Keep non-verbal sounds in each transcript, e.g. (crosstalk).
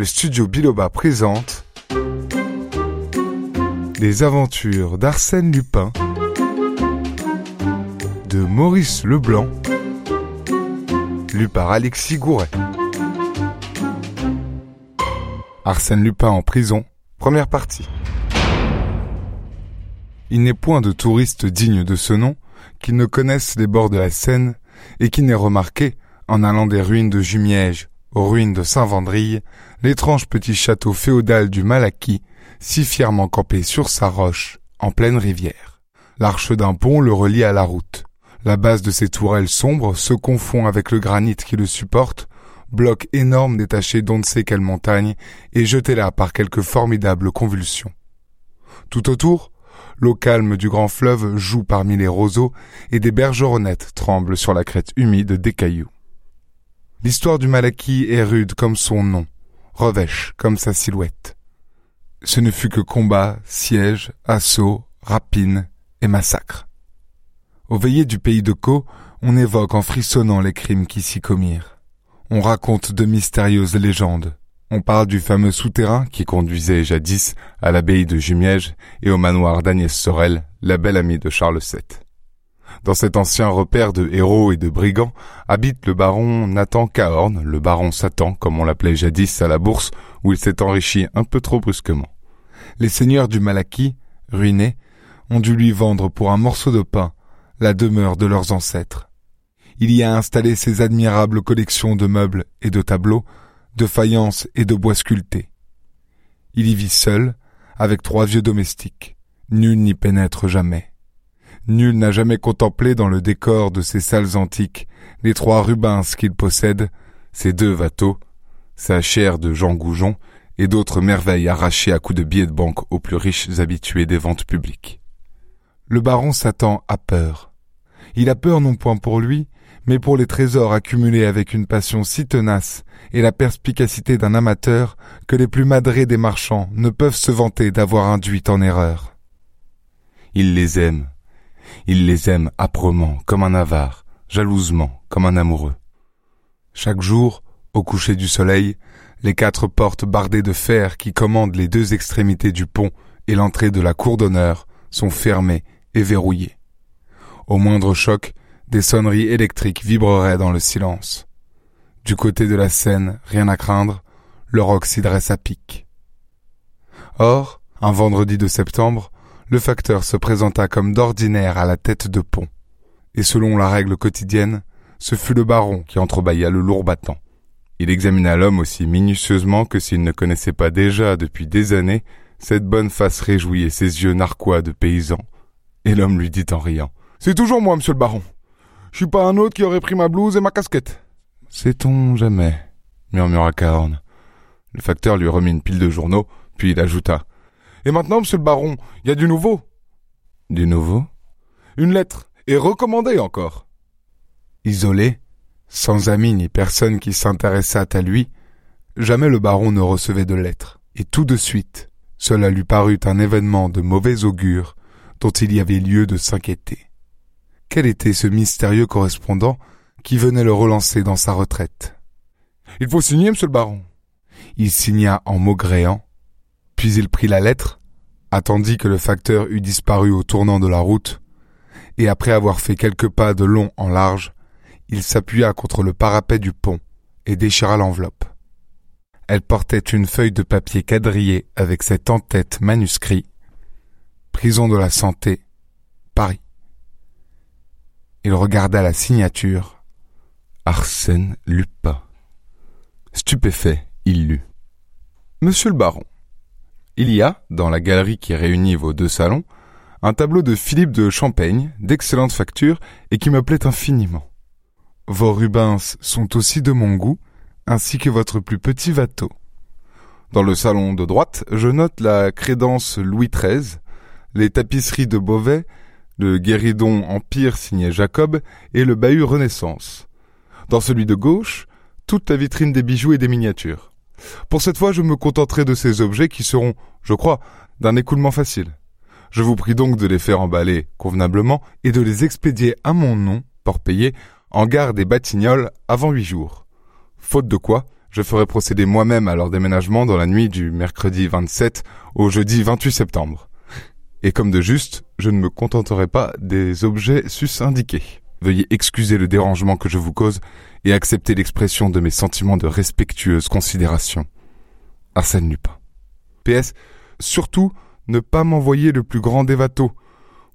le studio Biloba présente Les aventures d'Arsène Lupin de Maurice Leblanc, lu par Alexis Gouret. Arsène Lupin en prison, première partie. Il n'est point de touristes dignes de ce nom qui ne connaissent les bords de la Seine et qui n'aient remarqué, en allant des ruines de Jumièges aux ruines de Saint-Vendrille, l'étrange petit château féodal du Malaquis, si fièrement campé sur sa roche, en pleine rivière. L'arche d'un pont le relie à la route. La base de ses tourelles sombres se confond avec le granit qui le supporte, bloc énorme détaché d'on ne sait quelle montagne et jeté là par quelques formidables convulsions. Tout autour, l'eau calme du grand fleuve joue parmi les roseaux et des bergeronnettes tremblent sur la crête humide des cailloux. L'histoire du Malaquis est rude comme son nom, revêche comme sa silhouette. Ce ne fut que combat, siège, assaut, rapine et massacre. Au veillées du pays de Caux, on évoque en frissonnant les crimes qui s'y commirent. On raconte de mystérieuses légendes. On parle du fameux souterrain qui conduisait jadis à l'abbaye de Jumièges et au manoir d'Agnès Sorel, la belle amie de Charles VII. Dans cet ancien repère de héros et de brigands habite le baron Nathan Cahorn, le baron Satan, comme on l'appelait jadis à la bourse, où il s'est enrichi un peu trop brusquement. Les seigneurs du Malaquis, ruinés, ont dû lui vendre pour un morceau de pain la demeure de leurs ancêtres. Il y a installé ses admirables collections de meubles et de tableaux, de faïences et de bois sculptés. Il y vit seul, avec trois vieux domestiques. Nul n'y pénètre jamais. Nul n'a jamais contemplé dans le décor de ces salles antiques les trois Rubens qu'il possède, ses deux Watteau, sa chair de Jean Goujon et d'autres merveilles arrachées à coups de billets de banque aux plus riches habitués des ventes publiques. Le baron Satan a peur. Il a peur non point pour lui, mais pour les trésors accumulés avec une passion si tenace et la perspicacité d'un amateur que les plus madrés des marchands ne peuvent se vanter d'avoir induit en erreur. Il les aime, il les aime âprement, comme un avare, jalousement, comme un amoureux. Chaque jour, au coucher du soleil, les quatre portes bardées de fer qui commandent les deux extrémités du pont et l'entrée de la cour d'honneur sont fermées et verrouillées. Au moindre choc, des sonneries électriques vibreraient dans le silence. Du côté de la Seine, rien à craindre, le roc s'y dresse à pic. Or, un vendredi de septembre, le facteur se présenta comme d'ordinaire à la tête de pont, et selon la règle quotidienne, ce fut le baron qui entrebâilla le lourd battant. Il examina l'homme aussi minutieusement que s'il ne connaissait pas déjà depuis des années cette bonne face réjouie et ses yeux narquois de paysan, et l'homme lui dit en riant. C'est toujours moi, monsieur le baron. Je suis pas un autre qui aurait pris ma blouse et ma casquette. Sait-on jamais, murmura Cahorn. Le facteur lui remit une pile de journaux, puis il ajouta. Et maintenant, monsieur le baron, il y a du nouveau. Du nouveau? Une lettre, et recommandée encore. Isolé, sans amis ni personne qui s'intéressât à lui, jamais le baron ne recevait de lettres. Et tout de suite, cela lui parut un événement de mauvais augure dont il y avait lieu de s'inquiéter. Quel était ce mystérieux correspondant qui venait le relancer dans sa retraite? Il faut signer, monsieur le baron. Il signa en maugréant, puis il prit la lettre, attendit que le facteur eût disparu au tournant de la route, et après avoir fait quelques pas de long en large, il s'appuya contre le parapet du pont et déchira l'enveloppe. Elle portait une feuille de papier quadrillée avec cet en-tête manuscrit Prison de la Santé, Paris. Il regarda la signature Arsène Lupin. Stupéfait, il lut. Monsieur le baron, il y a, dans la galerie qui réunit vos deux salons, un tableau de Philippe de Champaigne, d'excellente facture, et qui me plaît infiniment. Vos Rubens sont aussi de mon goût, ainsi que votre plus petit Watteau. Dans le salon de droite, je note la crédence Louis XIII, les tapisseries de Beauvais, le guéridon Empire signé Jacob et le bahut Renaissance. Dans celui de gauche, toute la vitrine des bijoux et des miniatures. Pour cette fois, je me contenterai de ces objets qui seront, je crois, d'un écoulement facile. Je vous prie donc de les faire emballer convenablement et de les expédier à mon nom, port payé, en gare des Batignolles avant huit jours. Faute de quoi, je ferai procéder moi-même à leur déménagement dans la nuit du mercredi 27 au jeudi 28 septembre. Et comme de juste, je ne me contenterai pas des objets sus indiqués. Veuillez excuser le dérangement que je vous cause et accepter l'expression de mes sentiments de respectueuse considération. Arsène Lupin. PS, surtout, ne pas m'envoyer le plus grand des vatos.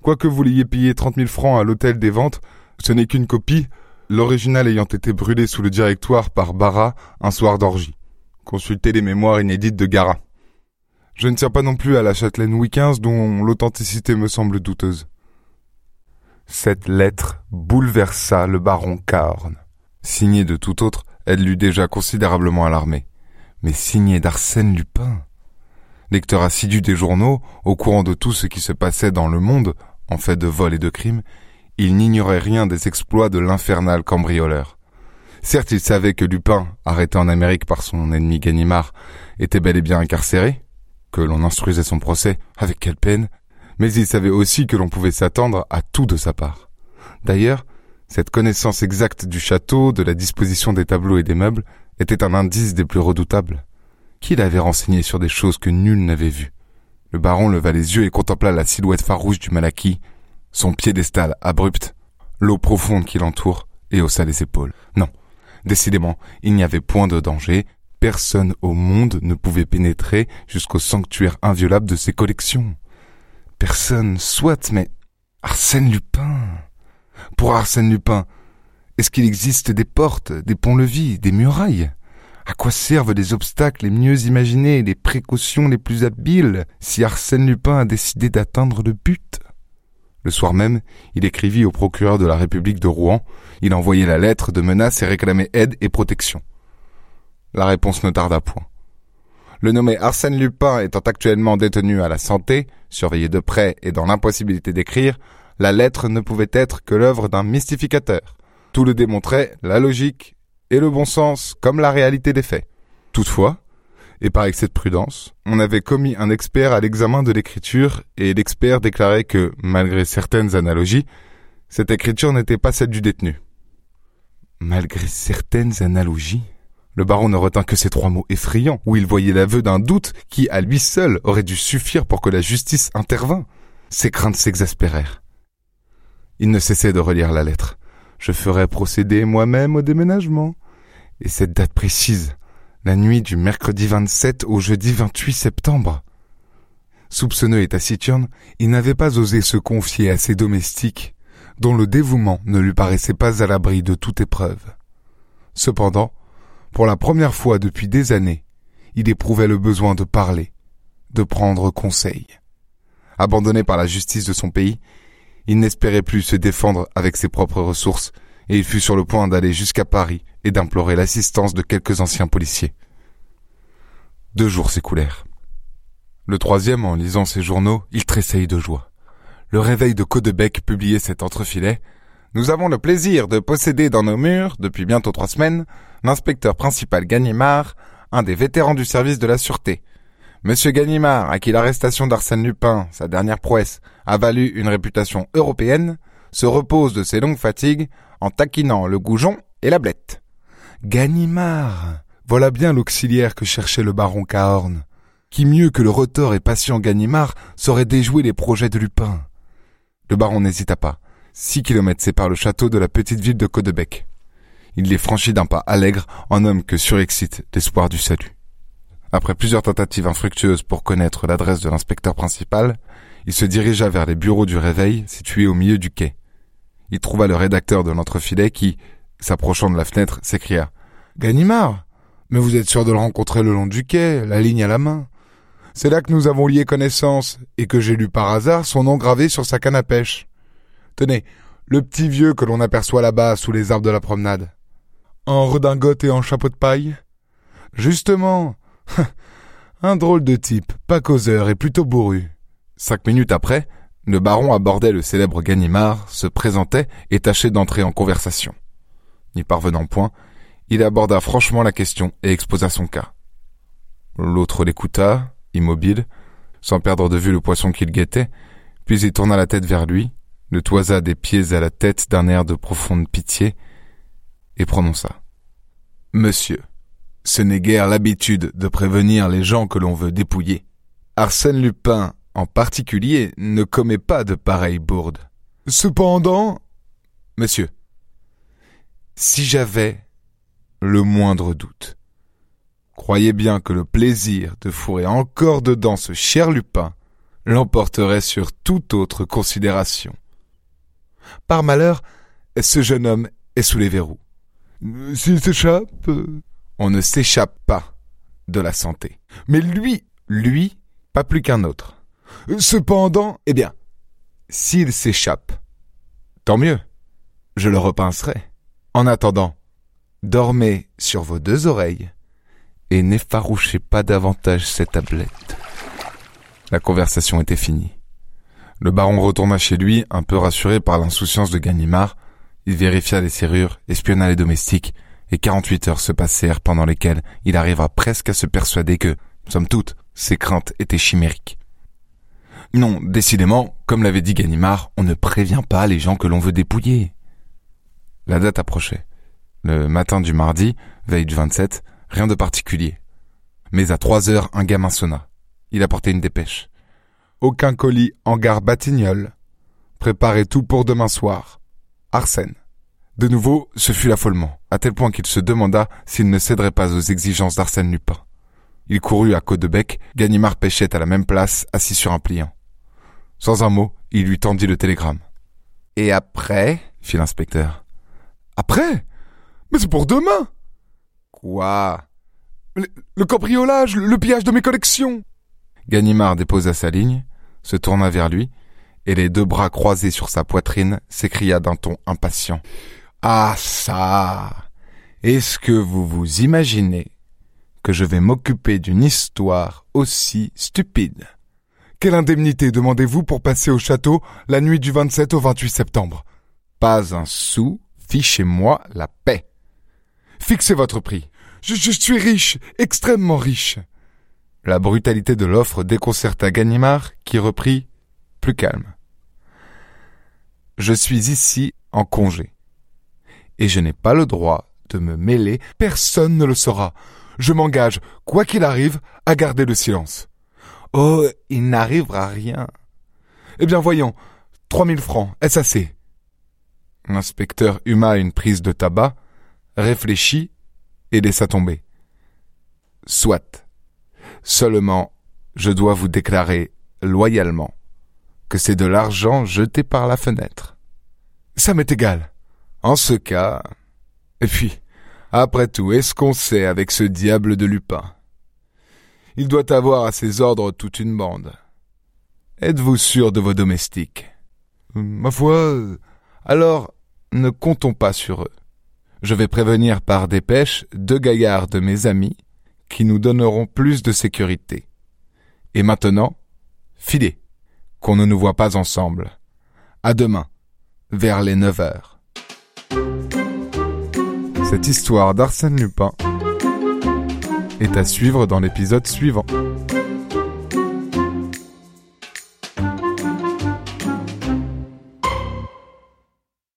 Quoique vous l'ayez payé 30 000 francs à l'hôtel des ventes, ce n'est qu'une copie, l'original ayant été brûlé sous le directoire par Barra un soir d'orgie. Consultez les mémoires inédites de Gara. Je ne tiens pas non plus à la châtelaine Louis XV dont l'authenticité me semble douteuse. Cette lettre bouleversa le baron Cahorn. Signée de tout autre, elle l'eût déjà considérablement alarmé. Mais signée d'Arsène Lupin. Lecteur assidu des journaux, au courant de tout ce qui se passait dans le monde, en fait de vol et de crime, il n'ignorait rien des exploits de l'infernal cambrioleur. Certes, il savait que Lupin, arrêté en Amérique par son ennemi Ganimard, était bel et bien incarcéré, que l'on instruisait son procès, avec quelle peine, mais il savait aussi que l'on pouvait s'attendre à tout de sa part. D'ailleurs, cette connaissance exacte du château, de la disposition des tableaux et des meubles, était un indice des plus redoutables. Qui l'avait renseigné sur des choses que nul n'avait vues? Le baron leva les yeux et contempla la silhouette farouche du Malaki, son piédestal abrupt, l'eau profonde qui l'entoure, et haussa les épaules. Non, décidément, il n'y avait point de danger, personne au monde ne pouvait pénétrer jusqu'au sanctuaire inviolable de ses collections. Personne, soit, mais Arsène Lupin. Pour Arsène Lupin, est-ce qu'il existe des portes, des ponts-levis, des murailles? À quoi servent les obstacles les mieux imaginés, les précautions les plus habiles, si Arsène Lupin a décidé d'atteindre le but? Le soir même, il écrivit au procureur de la République de Rouen, il envoyait la lettre de menace et réclamait aide et protection. La réponse ne tarda point. Le nommé Arsène Lupin étant actuellement détenu à la santé, surveillé de près et dans l'impossibilité d'écrire, la lettre ne pouvait être que l'œuvre d'un mystificateur. Tout le démontrait, la logique et le bon sens, comme la réalité des faits. Toutefois, et par excès de prudence, on avait commis un expert à l'examen de l'écriture et l'expert déclarait que, malgré certaines analogies, cette écriture n'était pas celle du détenu. Malgré certaines analogies? Le baron ne retint que ces trois mots effrayants, où il voyait l'aveu d'un doute qui, à lui seul, aurait dû suffire pour que la justice intervînt. Ses craintes s'exaspérèrent. Il ne cessait de relire la lettre. Je ferai procéder moi-même au déménagement. Et cette date précise, la nuit du mercredi 27 au jeudi 28 septembre. Soupçonneux et taciturne, il n'avait pas osé se confier à ses domestiques, dont le dévouement ne lui paraissait pas à l'abri de toute épreuve. Cependant, pour la première fois depuis des années, il éprouvait le besoin de parler, de prendre conseil. Abandonné par la justice de son pays, il n'espérait plus se défendre avec ses propres ressources, et il fut sur le point d'aller jusqu'à Paris et d'implorer l'assistance de quelques anciens policiers. Deux jours s'écoulèrent. Le troisième, en lisant ses journaux, il tressaillit de joie. Le réveil de Caudebec publiait cet entrefilet. Nous avons le plaisir de posséder dans nos murs, depuis bientôt trois semaines, l'inspecteur principal Ganimard, un des vétérans du service de la sûreté. Monsieur Ganimard, à qui l'arrestation d'Arsène Lupin, sa dernière prouesse, a valu une réputation européenne, se repose de ses longues fatigues en taquinant le goujon et la blette. Ganimard Voilà bien l'auxiliaire que cherchait le baron Cahorn. Qui mieux que le retors et patient Ganimard saurait déjouer les projets de Lupin? Le baron n'hésita pas. Six kilomètres séparent le château de la petite ville de Caudebec. Il les franchit d'un pas allègre en homme que surexcite l'espoir du salut. Après plusieurs tentatives infructueuses pour connaître l'adresse de l'inspecteur principal, il se dirigea vers les bureaux du réveil situés au milieu du quai. Il trouva le rédacteur de l'entrefilet qui, s'approchant de la fenêtre, s'écria Ganimard Mais vous êtes sûr de le rencontrer le long du quai, la ligne à la main C'est là que nous avons lié connaissance, et que j'ai lu par hasard son nom gravé sur sa canne à pêche. Tenez, le petit vieux que l'on aperçoit là-bas sous les arbres de la promenade. En redingote et en chapeau de paille? Justement (laughs) Un drôle de type, pas causeur et plutôt bourru. Cinq minutes après, le baron abordait le célèbre Ganimard, se présentait et tâchait d'entrer en conversation. N'y parvenant point, il aborda franchement la question et exposa son cas. L'autre l'écouta, immobile, sans perdre de vue le poisson qu'il guettait, puis il tourna la tête vers lui, le toisa des pieds à la tête d'un air de profonde pitié, et prononça. Monsieur, Ce n'est guère l'habitude de prévenir les gens que l'on veut dépouiller. Arsène Lupin, en particulier, ne commet pas de pareilles bourdes. Cependant, monsieur, si j'avais le moindre doute, croyez bien que le plaisir de fourrer encore dedans ce cher Lupin l'emporterait sur toute autre considération. Par malheur, ce jeune homme est sous les verrous. S'il s'échappe On ne s'échappe pas de la santé. Mais lui, lui, pas plus qu'un autre. Cependant, eh bien, s'il s'échappe, tant mieux, je le repincerai. En attendant, dormez sur vos deux oreilles et n'effarouchez pas davantage cette tablette. La conversation était finie. Le baron retourna chez lui, un peu rassuré par l'insouciance de Ganimard. Il vérifia les serrures, espionna les domestiques, et 48 heures se passèrent pendant lesquelles il arriva presque à se persuader que, somme toute, ses craintes étaient chimériques. Non, décidément, comme l'avait dit Ganimard, on ne prévient pas les gens que l'on veut dépouiller. La date approchait. Le matin du mardi, veille du 27, rien de particulier. Mais à trois heures, un gamin sonna. Il apportait une dépêche. Aucun colis en gare Batignolles. Préparez tout pour demain soir. Arsène. De nouveau, ce fut l'affolement, à tel point qu'il se demanda s'il ne céderait pas aux exigences d'Arsène Lupin. Il courut à côte de bec, Ganimard pêchait à la même place, assis sur un pliant. Sans un mot, il lui tendit le télégramme. Et après? fit l'inspecteur. Après Mais c'est pour demain Quoi le, cambriolage, le pillage de mes collections Ganimard déposa sa ligne, se tourna vers lui, et les deux bras croisés sur sa poitrine, s'écria d'un ton impatient. Ah ça Est-ce que vous vous imaginez que je vais m'occuper d'une histoire aussi stupide? Quelle indemnité demandez-vous pour passer au château la nuit du 27 au 28 septembre? Pas un sou, fichez-moi la paix. Fixez votre prix. Je, je suis riche, extrêmement riche. La brutalité de l'offre déconcerta Ganimard, qui reprit plus calme. Je suis ici en congé. Et je n'ai pas le droit de me mêler, personne ne le saura je m'engage, quoi qu'il arrive, à garder le silence. Oh, il n'arrivera rien. Eh bien, voyons, trois mille francs, est-ce assez? L'inspecteur huma une prise de tabac, réfléchit et laissa tomber. Soit. Seulement, je dois vous déclarer loyalement que c'est de l'argent jeté par la fenêtre. Ça m'est égal. En ce cas. Et puis, après tout, est-ce qu'on sait avec ce diable de Lupin? Il doit avoir à ses ordres toute une bande. Êtes-vous sûr de vos domestiques? Ma foi. Alors, ne comptons pas sur eux. Je vais prévenir par dépêche deux gaillards de mes amis qui nous donneront plus de sécurité. Et maintenant, filez, qu'on ne nous voit pas ensemble. À demain, vers les neuf heures. Cette histoire d'Arsène Lupin est à suivre dans l'épisode suivant.